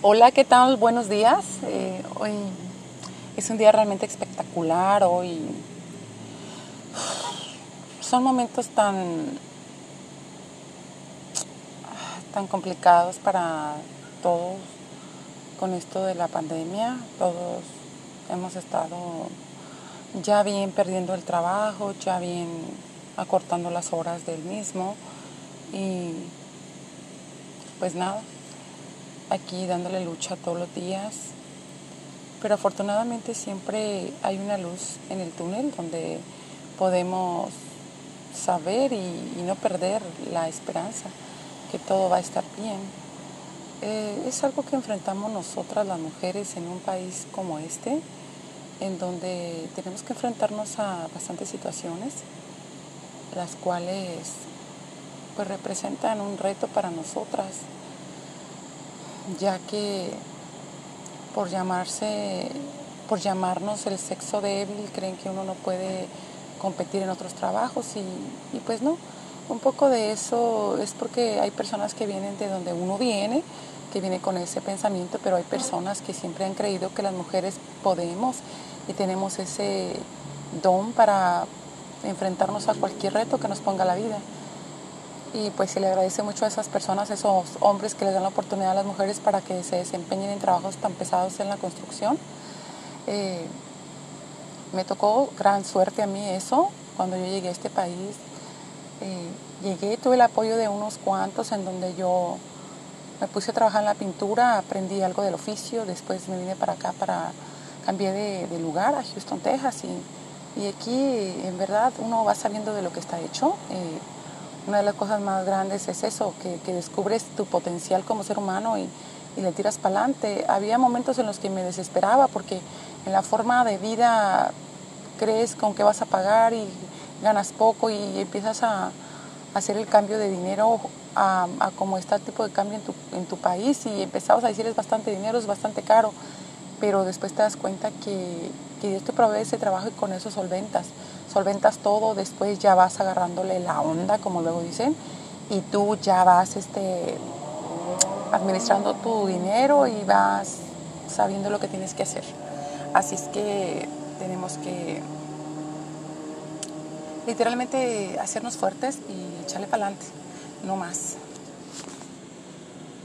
Hola, ¿qué tal? Buenos días. Eh, hoy es un día realmente espectacular. Hoy son momentos tan, tan complicados para todos con esto de la pandemia. Todos hemos estado ya bien perdiendo el trabajo, ya bien acortando las horas del mismo y pues nada aquí dándole lucha todos los días. Pero afortunadamente siempre hay una luz en el túnel donde podemos saber y, no perder la esperanza que todo va a estar bien. Eh, es algo que enfrentamos nosotras las mujeres en un país como este, en donde tenemos que enfrentarnos a bastantes situaciones, las cuales pues representan un reto para nosotras ya que por llamarse, por llamarnos el sexo débil, creen que uno no puede competir en otros trabajos y, y pues no. Un poco de eso es porque hay personas que vienen de donde uno viene, que viene con ese pensamiento, pero hay personas que siempre han creído que las mujeres podemos y tenemos ese don para enfrentarnos a cualquier reto que nos ponga la vida y pues se le agradece mucho a esas personas, esos hombres que les dan la oportunidad a las mujeres para que se desempeñen en trabajos tan pesados en la construcción. Eh, me tocó gran suerte a mí eso cuando yo llegué a este país. Eh, llegué, tuve el apoyo de unos cuantos en donde yo me puse a trabajar en la pintura, aprendí algo del oficio, después me vine para acá, para cambié de, lugar a Houston, Texas y, y, aquí en verdad uno va sabiendo de lo que está hecho. Eh, una de las cosas más grandes es eso, que, descubres tu potencial como ser humano y, le tiras para adelante. Había momentos en los que me desesperaba porque en la forma de vida crees con qué vas a pagar y ganas poco y empiezas a, hacer el cambio de dinero a, a, como está el tipo de cambio en tu, en tu país y empezabas a decir es bastante dinero, es bastante caro, pero después te das cuenta que, que Dios te provee ese trabajo y con eso solventas solventas todo, después ya vas agarrándole la onda, como luego dicen, y tú ya vas este, administrando tu dinero y vas sabiendo lo que tienes que hacer. Así es que tenemos que literalmente hacernos fuertes y echarle para adelante, no más.